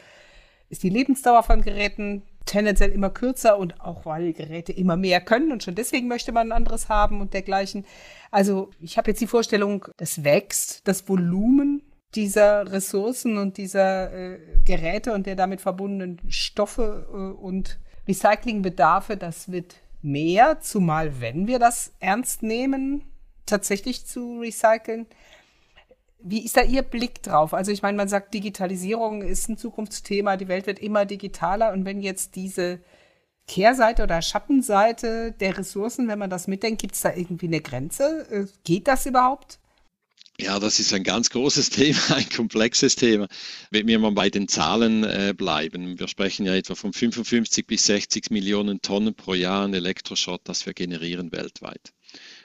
ist die Lebensdauer von Geräten tendenziell immer kürzer und auch weil Geräte immer mehr können und schon deswegen möchte man ein anderes haben und dergleichen. Also ich habe jetzt die Vorstellung, das wächst, das Volumen dieser Ressourcen und dieser äh, Geräte und der damit verbundenen Stoffe äh, und Recyclingbedarfe, das wird mehr, zumal wenn wir das ernst nehmen, tatsächlich zu recyceln. Wie ist da Ihr Blick drauf? Also ich meine, man sagt, Digitalisierung ist ein Zukunftsthema, die Welt wird immer digitaler und wenn jetzt diese Kehrseite oder Schattenseite der Ressourcen, wenn man das mitdenkt, gibt es da irgendwie eine Grenze? Äh, geht das überhaupt? Ja, das ist ein ganz großes Thema, ein komplexes Thema. Wenn wir mal bei den Zahlen äh, bleiben, wir sprechen ja etwa von 55 bis 60 Millionen Tonnen pro Jahr an Elektroschrott, das wir generieren weltweit.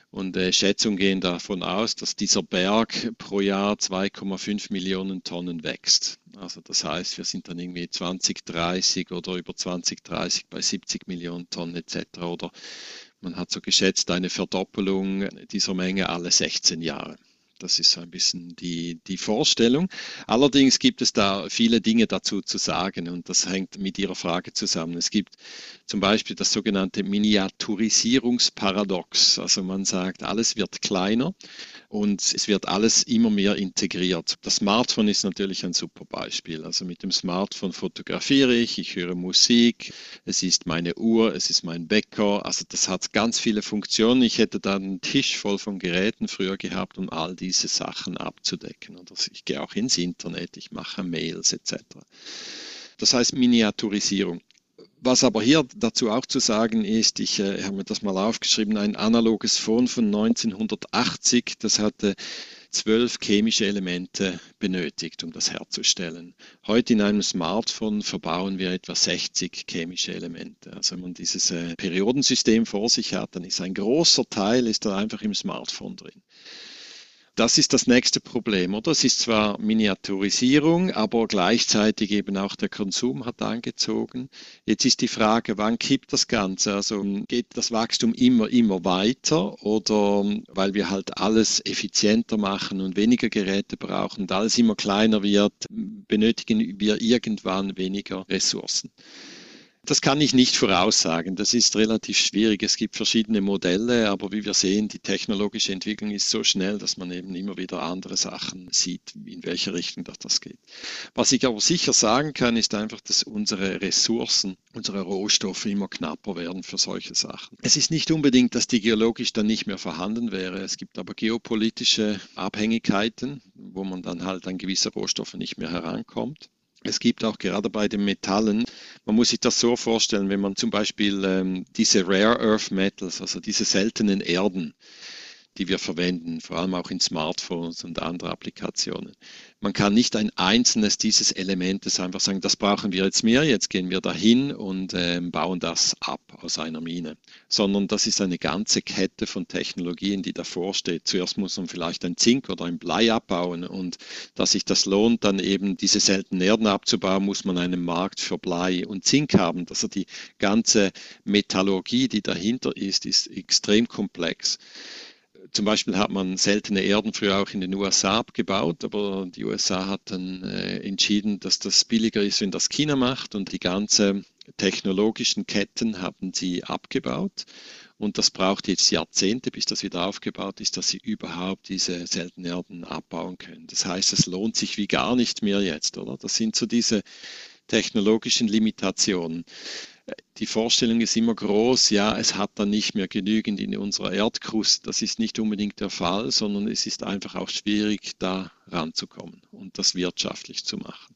Und äh, Schätzungen gehen davon aus, dass dieser Berg pro Jahr 2,5 Millionen Tonnen wächst. Also das heißt, wir sind dann irgendwie 2030 oder über 2030 bei 70 Millionen Tonnen etc. Oder man hat so geschätzt eine Verdoppelung dieser Menge alle 16 Jahre. Das ist so ein bisschen die, die Vorstellung. Allerdings gibt es da viele Dinge dazu zu sagen und das hängt mit Ihrer Frage zusammen. Es gibt zum Beispiel das sogenannte Miniaturisierungsparadox. Also man sagt, alles wird kleiner und es wird alles immer mehr integriert. Das Smartphone ist natürlich ein super Beispiel. Also mit dem Smartphone fotografiere ich, ich höre Musik, es ist meine Uhr, es ist mein Bäcker. Also das hat ganz viele Funktionen. Ich hätte da einen Tisch voll von Geräten früher gehabt, um all die diese Sachen abzudecken. Oder ich gehe auch ins Internet, ich mache Mails etc. Das heißt Miniaturisierung. Was aber hier dazu auch zu sagen ist, ich äh, habe mir das mal aufgeschrieben, ein analoges Phone von 1980, das hatte zwölf chemische Elemente benötigt, um das herzustellen. Heute in einem Smartphone verbauen wir etwa 60 chemische Elemente. Also wenn man dieses äh, Periodensystem vor sich hat, dann ist ein großer Teil ist da einfach im Smartphone drin. Das ist das nächste Problem, oder? Es ist zwar Miniaturisierung, aber gleichzeitig eben auch der Konsum hat angezogen. Jetzt ist die Frage, wann kippt das Ganze? Also geht das Wachstum immer, immer weiter oder weil wir halt alles effizienter machen und weniger Geräte brauchen und alles immer kleiner wird, benötigen wir irgendwann weniger Ressourcen? Das kann ich nicht voraussagen. Das ist relativ schwierig. Es gibt verschiedene Modelle, aber wie wir sehen, die technologische Entwicklung ist so schnell, dass man eben immer wieder andere Sachen sieht, in welche Richtung das geht. Was ich aber sicher sagen kann, ist einfach, dass unsere Ressourcen, unsere Rohstoffe immer knapper werden für solche Sachen. Es ist nicht unbedingt, dass die geologisch dann nicht mehr vorhanden wäre. Es gibt aber geopolitische Abhängigkeiten, wo man dann halt an gewisse Rohstoffe nicht mehr herankommt. Es gibt auch gerade bei den Metallen, man muss sich das so vorstellen, wenn man zum Beispiel ähm, diese Rare Earth Metals, also diese seltenen Erden, die wir verwenden, vor allem auch in Smartphones und andere Applikationen. Man kann nicht ein einzelnes dieses Elementes einfach sagen, das brauchen wir jetzt mehr, jetzt gehen wir dahin und äh, bauen das ab aus einer Mine, sondern das ist eine ganze Kette von Technologien, die davor steht. Zuerst muss man vielleicht ein Zink oder ein Blei abbauen und dass sich das lohnt, dann eben diese seltenen Erden abzubauen, muss man einen Markt für Blei und Zink haben. Also die ganze Metallurgie, die dahinter ist, ist extrem komplex zum Beispiel hat man seltene Erden früher auch in den USA abgebaut, aber die USA hat dann äh, entschieden, dass das billiger ist, wenn das China macht und die ganze technologischen Ketten haben sie abgebaut Und das braucht jetzt Jahrzehnte, bis das wieder aufgebaut ist, dass sie überhaupt diese seltenen Erden abbauen können. Das heißt, es lohnt sich wie gar nicht mehr jetzt, oder? Das sind so diese technologischen Limitationen. Die Vorstellung ist immer groß, ja, es hat dann nicht mehr genügend in unserer Erdkruste. Das ist nicht unbedingt der Fall, sondern es ist einfach auch schwierig, da ranzukommen und das wirtschaftlich zu machen.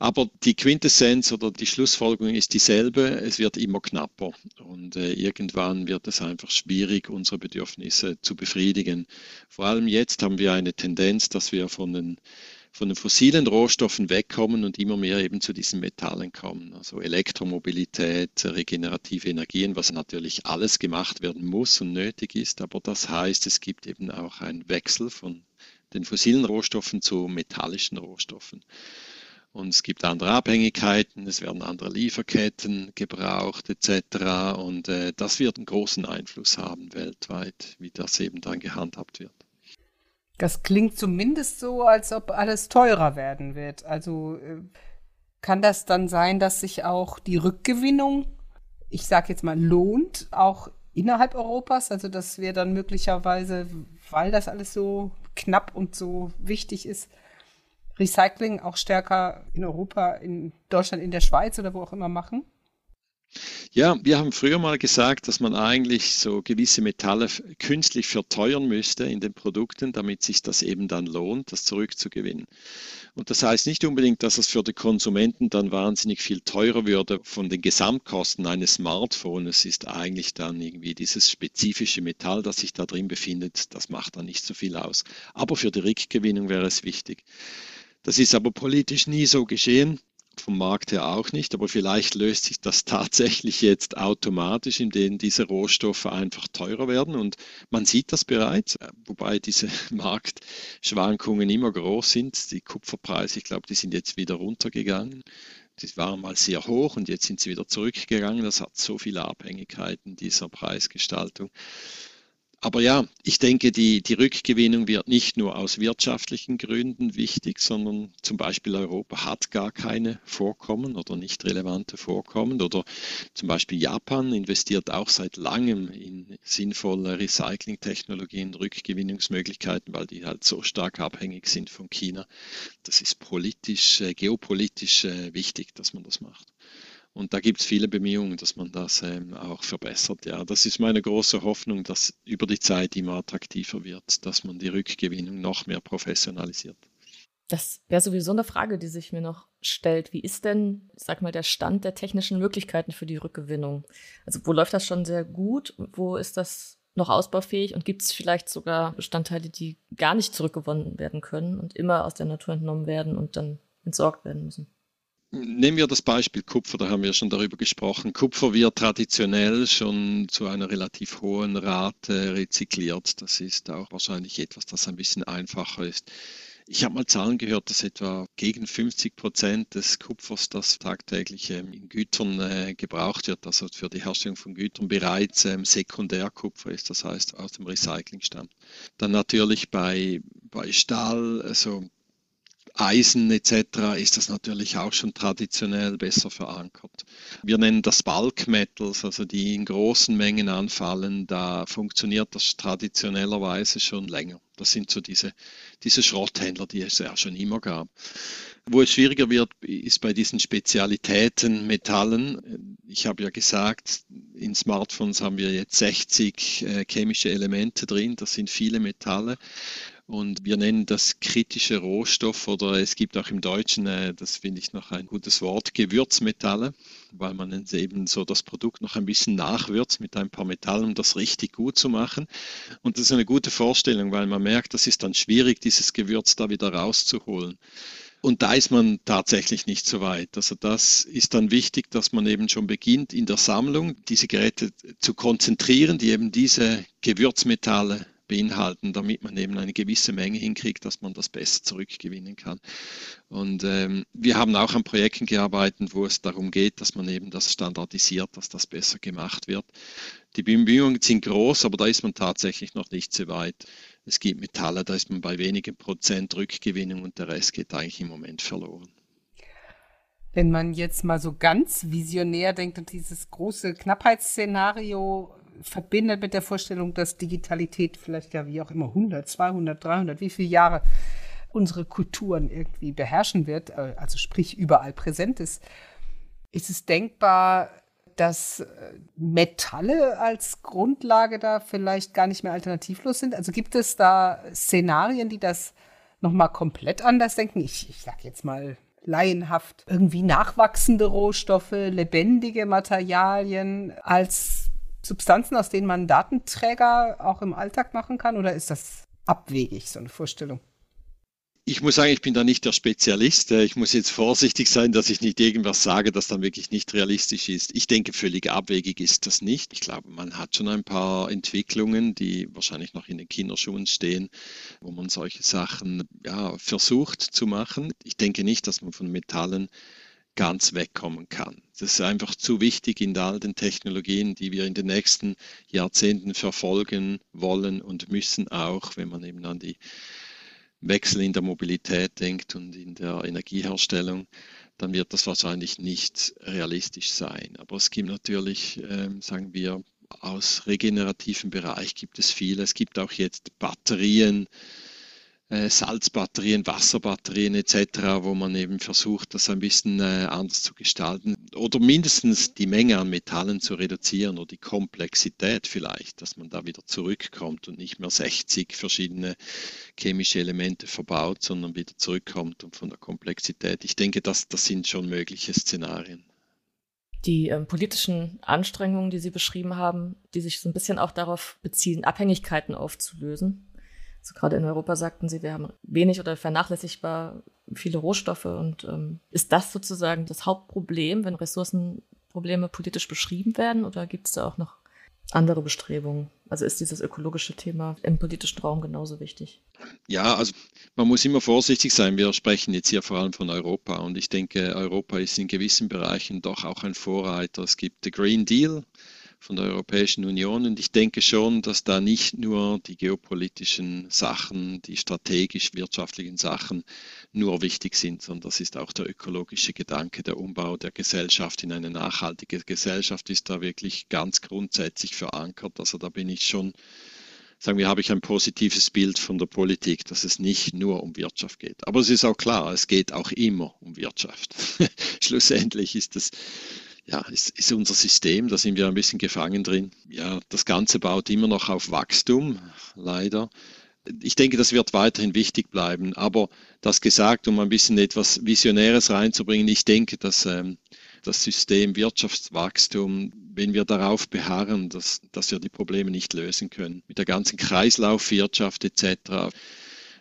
Aber die Quintessenz oder die Schlussfolgerung ist dieselbe. Es wird immer knapper und äh, irgendwann wird es einfach schwierig, unsere Bedürfnisse zu befriedigen. Vor allem jetzt haben wir eine Tendenz, dass wir von den, von den fossilen Rohstoffen wegkommen und immer mehr eben zu diesen Metallen kommen. Also Elektromobilität, regenerative Energien, was natürlich alles gemacht werden muss und nötig ist. Aber das heißt, es gibt eben auch einen Wechsel von den fossilen Rohstoffen zu metallischen Rohstoffen. Und es gibt andere Abhängigkeiten, es werden andere Lieferketten gebraucht etc. Und äh, das wird einen großen Einfluss haben weltweit, wie das eben dann gehandhabt wird. Das klingt zumindest so, als ob alles teurer werden wird. Also äh, kann das dann sein, dass sich auch die Rückgewinnung, ich sage jetzt mal, lohnt, auch innerhalb Europas? Also dass wir dann möglicherweise, weil das alles so knapp und so wichtig ist, Recycling auch stärker in Europa, in Deutschland, in der Schweiz oder wo auch immer machen? Ja, wir haben früher mal gesagt, dass man eigentlich so gewisse Metalle künstlich verteuern müsste in den Produkten, damit sich das eben dann lohnt, das zurückzugewinnen. Und das heißt nicht unbedingt, dass es für die Konsumenten dann wahnsinnig viel teurer würde von den Gesamtkosten eines Smartphones. Es ist eigentlich dann irgendwie dieses spezifische Metall, das sich da drin befindet, das macht dann nicht so viel aus. Aber für die Rückgewinnung wäre es wichtig. Das ist aber politisch nie so geschehen, vom Markt her auch nicht, aber vielleicht löst sich das tatsächlich jetzt automatisch, indem diese Rohstoffe einfach teurer werden und man sieht das bereits, äh, wobei diese Marktschwankungen immer groß sind. Die Kupferpreise, ich glaube, die sind jetzt wieder runtergegangen. Die waren mal sehr hoch und jetzt sind sie wieder zurückgegangen. Das hat so viele Abhängigkeiten dieser Preisgestaltung. Aber ja, ich denke, die, die Rückgewinnung wird nicht nur aus wirtschaftlichen Gründen wichtig, sondern zum Beispiel Europa hat gar keine Vorkommen oder nicht relevante Vorkommen. Oder zum Beispiel Japan investiert auch seit langem in sinnvolle Recyclingtechnologien, Rückgewinnungsmöglichkeiten, weil die halt so stark abhängig sind von China. Das ist politisch, äh, geopolitisch äh, wichtig, dass man das macht. Und da gibt es viele Bemühungen, dass man das ähm, auch verbessert. Ja, das ist meine große Hoffnung, dass über die Zeit immer attraktiver wird, dass man die Rückgewinnung noch mehr professionalisiert. Das wäre sowieso eine Frage, die sich mir noch stellt. Wie ist denn, sag mal, der Stand der technischen Möglichkeiten für die Rückgewinnung? Also wo läuft das schon sehr gut? Wo ist das noch ausbaufähig? Und gibt es vielleicht sogar Bestandteile, die gar nicht zurückgewonnen werden können und immer aus der Natur entnommen werden und dann entsorgt werden müssen? Nehmen wir das Beispiel Kupfer, da haben wir schon darüber gesprochen. Kupfer wird traditionell schon zu einer relativ hohen Rate rezykliert. Das ist auch wahrscheinlich etwas, das ein bisschen einfacher ist. Ich habe mal Zahlen gehört, dass etwa gegen 50 Prozent des Kupfers, das tagtäglich ähm, in Gütern äh, gebraucht wird, also für die Herstellung von Gütern bereits ähm, Sekundärkupfer ist, das heißt aus dem Recycling stammt. Dann natürlich bei, bei Stahl, also Eisen etc. ist das natürlich auch schon traditionell besser verankert. Wir nennen das Bulk Metals, also die in großen Mengen anfallen, da funktioniert das traditionellerweise schon länger. Das sind so diese, diese Schrotthändler, die es ja schon immer gab. Wo es schwieriger wird, ist bei diesen Spezialitäten, Metallen. Ich habe ja gesagt, in Smartphones haben wir jetzt 60 äh, chemische Elemente drin, das sind viele Metalle. Und wir nennen das kritische Rohstoff oder es gibt auch im Deutschen, äh, das finde ich noch ein gutes Wort, Gewürzmetalle, weil man eben so das Produkt noch ein bisschen nachwürzt mit ein paar Metallen, um das richtig gut zu machen. Und das ist eine gute Vorstellung, weil man merkt, das ist dann schwierig, dieses Gewürz da wieder rauszuholen. Und da ist man tatsächlich nicht so weit. Also das ist dann wichtig, dass man eben schon beginnt, in der Sammlung diese Geräte zu konzentrieren, die eben diese Gewürzmetalle beinhalten, damit man eben eine gewisse Menge hinkriegt, dass man das besser zurückgewinnen kann. Und ähm, wir haben auch an Projekten gearbeitet, wo es darum geht, dass man eben das standardisiert, dass das besser gemacht wird. Die Bemühungen sind groß, aber da ist man tatsächlich noch nicht so weit. Es gibt Metalle, da ist man bei wenigen Prozent Rückgewinnung und der Rest geht eigentlich im Moment verloren. Wenn man jetzt mal so ganz visionär denkt und dieses große Knappheitsszenario verbindet mit der Vorstellung, dass Digitalität vielleicht ja wie auch immer 100, 200, 300, wie viele Jahre unsere Kulturen irgendwie beherrschen wird, äh, also sprich überall präsent ist, ist es denkbar, dass äh, Metalle als Grundlage da vielleicht gar nicht mehr alternativlos sind? Also gibt es da Szenarien, die das nochmal komplett anders denken? Ich, ich sag jetzt mal laienhaft, irgendwie nachwachsende Rohstoffe, lebendige Materialien als Substanzen, aus denen man Datenträger auch im Alltag machen kann? Oder ist das abwegig, so eine Vorstellung? Ich muss sagen, ich bin da nicht der Spezialist. Ich muss jetzt vorsichtig sein, dass ich nicht irgendwas sage, das dann wirklich nicht realistisch ist. Ich denke, völlig abwegig ist das nicht. Ich glaube, man hat schon ein paar Entwicklungen, die wahrscheinlich noch in den Kinderschuhen stehen, wo man solche Sachen ja, versucht zu machen. Ich denke nicht, dass man von Metallen ganz wegkommen kann. Das ist einfach zu wichtig in all den Technologien, die wir in den nächsten Jahrzehnten verfolgen wollen und müssen auch, wenn man eben an die Wechsel in der Mobilität denkt und in der Energieherstellung, dann wird das wahrscheinlich nicht realistisch sein. Aber es gibt natürlich, äh, sagen wir, aus regenerativen Bereich gibt es viel. Es gibt auch jetzt Batterien, Salzbatterien, Wasserbatterien etc., wo man eben versucht, das ein bisschen äh, anders zu gestalten oder mindestens die Menge an Metallen zu reduzieren oder die Komplexität vielleicht, dass man da wieder zurückkommt und nicht mehr 60 verschiedene chemische Elemente verbaut, sondern wieder zurückkommt und von der Komplexität. Ich denke, das, das sind schon mögliche Szenarien. Die ähm, politischen Anstrengungen, die Sie beschrieben haben, die sich so ein bisschen auch darauf beziehen, Abhängigkeiten aufzulösen, also gerade in Europa sagten sie, wir haben wenig oder vernachlässigbar viele Rohstoffe. Und ähm, ist das sozusagen das Hauptproblem, wenn Ressourcenprobleme politisch beschrieben werden? Oder gibt es da auch noch andere Bestrebungen? Also ist dieses ökologische Thema im politischen Raum genauso wichtig? Ja, also man muss immer vorsichtig sein. Wir sprechen jetzt hier vor allem von Europa und ich denke, Europa ist in gewissen Bereichen doch auch ein Vorreiter. Es gibt den Green Deal, von der Europäischen Union. Und ich denke schon, dass da nicht nur die geopolitischen Sachen, die strategisch-wirtschaftlichen Sachen nur wichtig sind, sondern das ist auch der ökologische Gedanke, der Umbau der Gesellschaft in eine nachhaltige Gesellschaft ist da wirklich ganz grundsätzlich verankert. Also da bin ich schon sagen wir, habe ich ein positives Bild von der Politik, dass es nicht nur um Wirtschaft geht. Aber es ist auch klar, es geht auch immer um Wirtschaft. Schlussendlich ist es ja, ist, ist unser System, da sind wir ein bisschen gefangen drin. Ja, das Ganze baut immer noch auf Wachstum, leider. Ich denke, das wird weiterhin wichtig bleiben. Aber das gesagt, um ein bisschen etwas Visionäres reinzubringen, ich denke, dass ähm, das System Wirtschaftswachstum, wenn wir darauf beharren, dass, dass wir die Probleme nicht lösen können, mit der ganzen Kreislaufwirtschaft etc.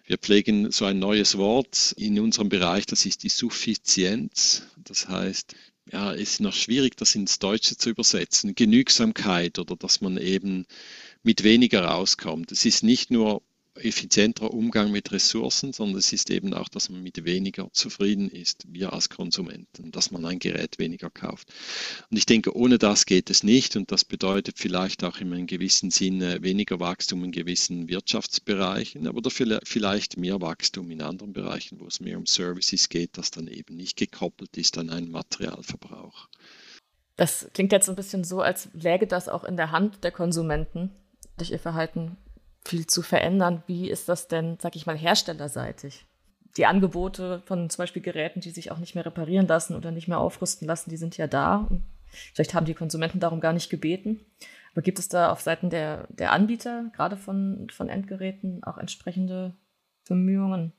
Wir pflegen so ein neues Wort in unserem Bereich, das ist die Suffizienz. Das heißt, ja, ist noch schwierig, das ins Deutsche zu übersetzen. Genügsamkeit oder dass man eben mit weniger rauskommt. Es ist nicht nur effizienterer Umgang mit Ressourcen, sondern es ist eben auch, dass man mit weniger zufrieden ist, wir als Konsumenten, dass man ein Gerät weniger kauft. Und ich denke, ohne das geht es nicht und das bedeutet vielleicht auch in einem gewissen Sinne weniger Wachstum in gewissen Wirtschaftsbereichen, aber dafür vielleicht mehr Wachstum in anderen Bereichen, wo es mehr um Services geht, das dann eben nicht gekoppelt ist an einen Materialverbrauch. Das klingt jetzt ein bisschen so, als läge das auch in der Hand der Konsumenten, durch ihr Verhalten viel zu verändern. Wie ist das denn, sag ich mal, herstellerseitig? Die Angebote von zum Beispiel Geräten, die sich auch nicht mehr reparieren lassen oder nicht mehr aufrüsten lassen, die sind ja da. Und vielleicht haben die Konsumenten darum gar nicht gebeten. Aber gibt es da auf Seiten der, der Anbieter, gerade von, von Endgeräten, auch entsprechende Bemühungen?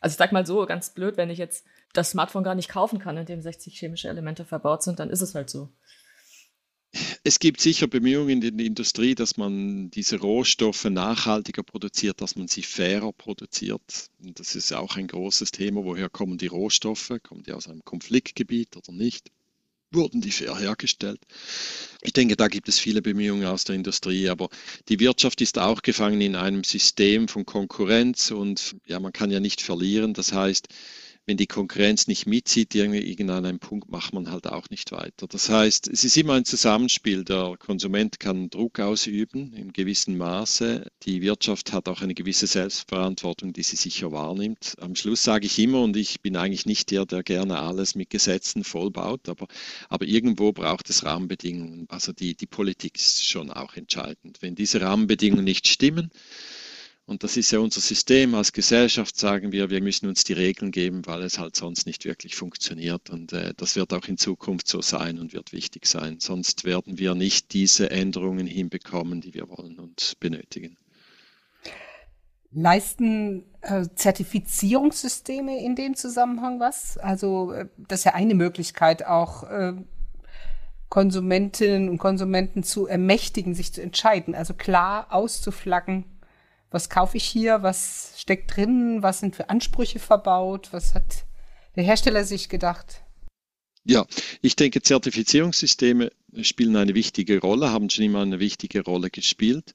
Also ich sag mal so, ganz blöd, wenn ich jetzt das Smartphone gar nicht kaufen kann, in dem 60 chemische Elemente verbaut sind, dann ist es halt so. Es gibt sicher Bemühungen in der Industrie, dass man diese Rohstoffe nachhaltiger produziert, dass man sie fairer produziert. Und das ist auch ein großes Thema. Woher kommen die Rohstoffe? Kommen die aus einem Konfliktgebiet oder nicht? Wurden die fair hergestellt? Ich denke, da gibt es viele Bemühungen aus der Industrie, aber die Wirtschaft ist auch gefangen in einem System von Konkurrenz und ja, man kann ja nicht verlieren. Das heißt, wenn die Konkurrenz nicht mitzieht, irgendein einem Punkt macht man halt auch nicht weiter. Das heißt, es ist immer ein Zusammenspiel. Der Konsument kann Druck ausüben in gewissem Maße. Die Wirtschaft hat auch eine gewisse Selbstverantwortung, die sie sicher wahrnimmt. Am Schluss sage ich immer, und ich bin eigentlich nicht der, der gerne alles mit Gesetzen vollbaut, aber, aber irgendwo braucht es Rahmenbedingungen. Also die, die Politik ist schon auch entscheidend. Wenn diese Rahmenbedingungen nicht stimmen, und das ist ja unser System. Als Gesellschaft sagen wir, wir müssen uns die Regeln geben, weil es halt sonst nicht wirklich funktioniert. Und äh, das wird auch in Zukunft so sein und wird wichtig sein. Sonst werden wir nicht diese Änderungen hinbekommen, die wir wollen und benötigen. Leisten äh, Zertifizierungssysteme in dem Zusammenhang was? Also äh, das ist ja eine Möglichkeit, auch äh, Konsumentinnen und Konsumenten zu ermächtigen, sich zu entscheiden, also klar auszuflaggen, was kaufe ich hier, was steckt drin, was sind für Ansprüche verbaut, was hat der Hersteller sich gedacht? Ja, ich denke, Zertifizierungssysteme spielen eine wichtige Rolle, haben schon immer eine wichtige Rolle gespielt.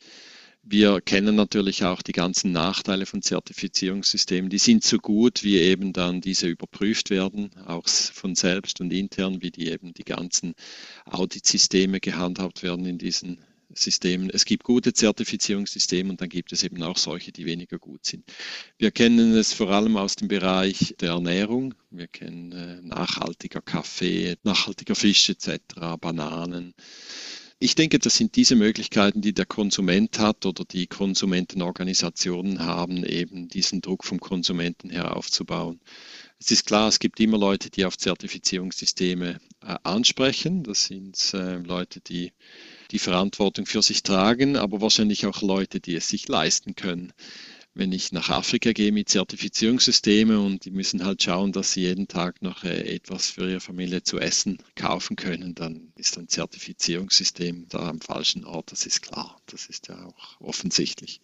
Wir kennen natürlich auch die ganzen Nachteile von Zertifizierungssystemen. Die sind so gut, wie eben dann diese überprüft werden, auch von selbst und intern, wie die eben die ganzen Auditsysteme gehandhabt werden in diesen Systemen. Es gibt gute Zertifizierungssysteme und dann gibt es eben auch solche, die weniger gut sind. Wir kennen es vor allem aus dem Bereich der Ernährung. Wir kennen äh, nachhaltiger Kaffee, nachhaltiger Fisch etc., Bananen. Ich denke, das sind diese Möglichkeiten, die der Konsument hat oder die Konsumentenorganisationen haben, eben diesen Druck vom Konsumenten her aufzubauen. Es ist klar, es gibt immer Leute, die auf Zertifizierungssysteme äh, ansprechen. Das sind äh, Leute, die die Verantwortung für sich tragen, aber wahrscheinlich auch Leute, die es sich leisten können. Wenn ich nach Afrika gehe mit Zertifizierungssystemen und die müssen halt schauen, dass sie jeden Tag noch äh, etwas für ihre Familie zu essen kaufen können, dann ist ein Zertifizierungssystem da am falschen Ort. Das ist klar. Das ist ja auch offensichtlich.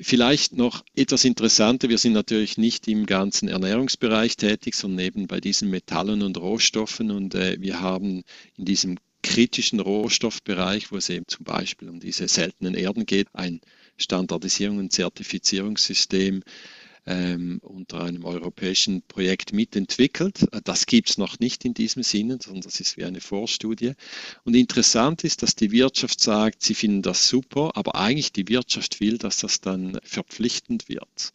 Vielleicht noch etwas Interessanter. Wir sind natürlich nicht im ganzen Ernährungsbereich tätig, sondern eben bei diesen Metallen und Rohstoffen und äh, wir haben in diesem kritischen Rohstoffbereich, wo es eben zum Beispiel um diese seltenen Erden geht, ein Standardisierung und Zertifizierungssystem ähm, unter einem europäischen Projekt mitentwickelt. Das gibt es noch nicht in diesem Sinne, sondern das ist wie eine Vorstudie. Und interessant ist, dass die Wirtschaft sagt, sie finden das super, aber eigentlich die Wirtschaft will, dass das dann verpflichtend wird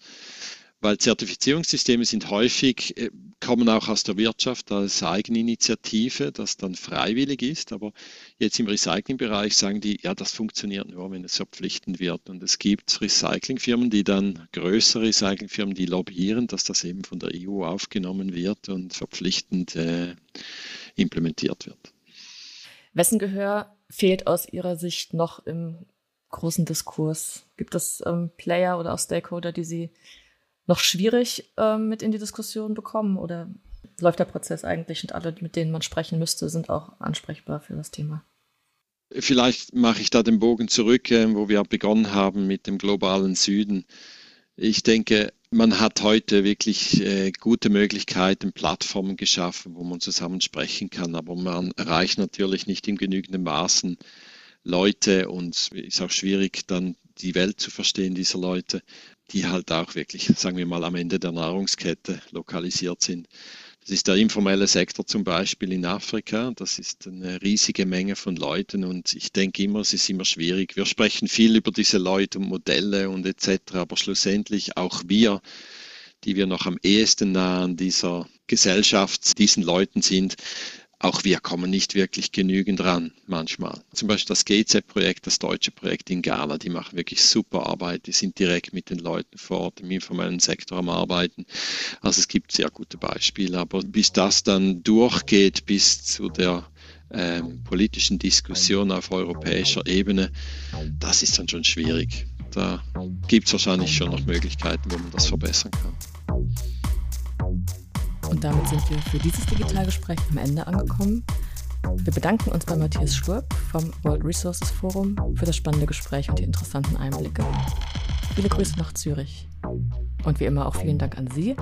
weil Zertifizierungssysteme sind häufig, äh, kommen auch aus der Wirtschaft als Eigeninitiative, das dann freiwillig ist. Aber jetzt im Recyclingbereich sagen die, ja, das funktioniert nur, wenn es verpflichtend wird. Und es gibt Recyclingfirmen, die dann, größere Recyclingfirmen, die lobbyieren, dass das eben von der EU aufgenommen wird und verpflichtend äh, implementiert wird. Wessen Gehör fehlt aus Ihrer Sicht noch im großen Diskurs? Gibt es ähm, Player oder auch Stakeholder, die Sie noch schwierig äh, mit in die Diskussion bekommen oder läuft der Prozess eigentlich und alle, mit denen man sprechen müsste, sind auch ansprechbar für das Thema? Vielleicht mache ich da den Bogen zurück, äh, wo wir begonnen haben mit dem globalen Süden. Ich denke, man hat heute wirklich äh, gute Möglichkeiten, Plattformen geschaffen, wo man zusammen sprechen kann, aber man erreicht natürlich nicht in genügendem Maßen Leute und es ist auch schwierig, dann die Welt zu verstehen dieser Leute die halt auch wirklich, sagen wir mal, am Ende der Nahrungskette lokalisiert sind. Das ist der informelle Sektor zum Beispiel in Afrika. Das ist eine riesige Menge von Leuten und ich denke immer, es ist immer schwierig. Wir sprechen viel über diese Leute und Modelle und etc., aber schlussendlich auch wir, die wir noch am ehesten nah an dieser Gesellschaft, diesen Leuten sind, auch wir kommen nicht wirklich genügend ran manchmal. Zum Beispiel das GZ-Projekt, das deutsche Projekt in Ghana, die machen wirklich super Arbeit, die sind direkt mit den Leuten vor Ort im informellen Sektor am Arbeiten. Also es gibt sehr gute Beispiele, aber bis das dann durchgeht bis zu der ähm, politischen Diskussion auf europäischer Ebene, das ist dann schon schwierig. Da gibt es wahrscheinlich schon noch Möglichkeiten, wo man das verbessern kann. Und damit sind wir für dieses Digitalgespräch am Ende angekommen. Wir bedanken uns bei Matthias Schlurp vom World Resources Forum für das spannende Gespräch und die interessanten Einblicke. Viele Grüße nach Zürich. Und wie immer auch vielen Dank an Sie,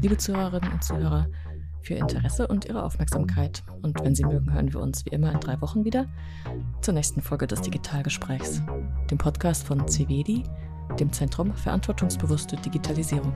liebe Zuhörerinnen und Zuhörer, für Ihr Interesse und Ihre Aufmerksamkeit. Und wenn Sie mögen, hören wir uns wie immer in drei Wochen wieder zur nächsten Folge des Digitalgesprächs, dem Podcast von CVEDI, dem Zentrum Verantwortungsbewusste Digitalisierung.